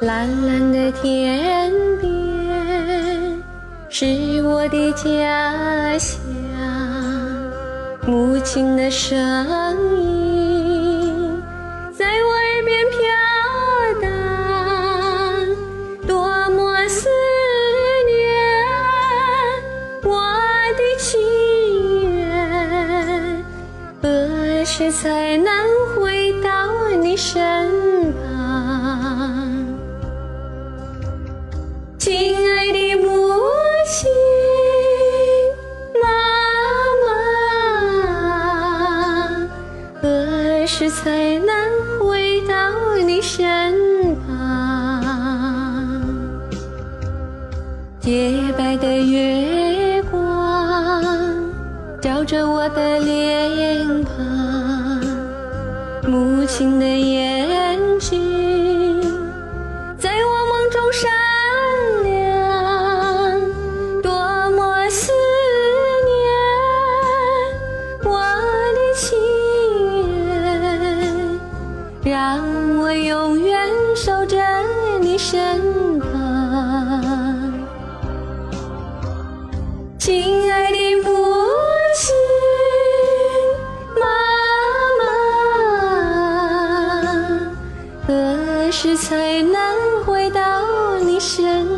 蓝蓝的天边是我的家乡，母亲的声音在我耳边飘荡，多么思念我的亲人，何时才能回到你身？时才能回到你身旁？洁白的月光照着我的脸庞，母亲的眼睛线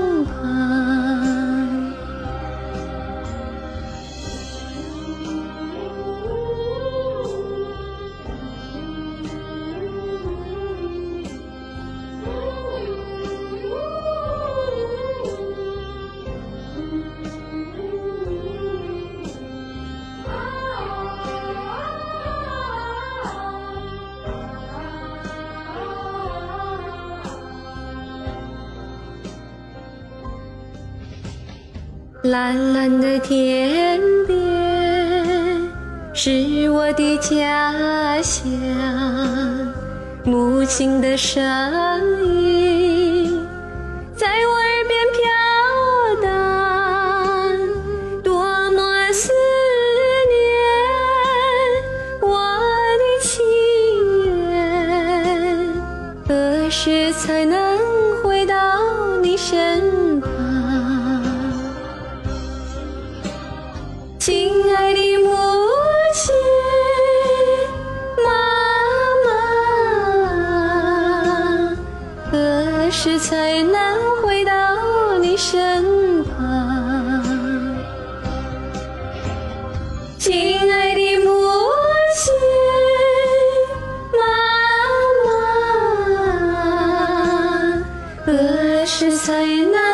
蓝蓝的天边是我的家乡，母亲的声音在我耳边飘荡，多么思念我的亲人，何时才能回到你身旁？是才能。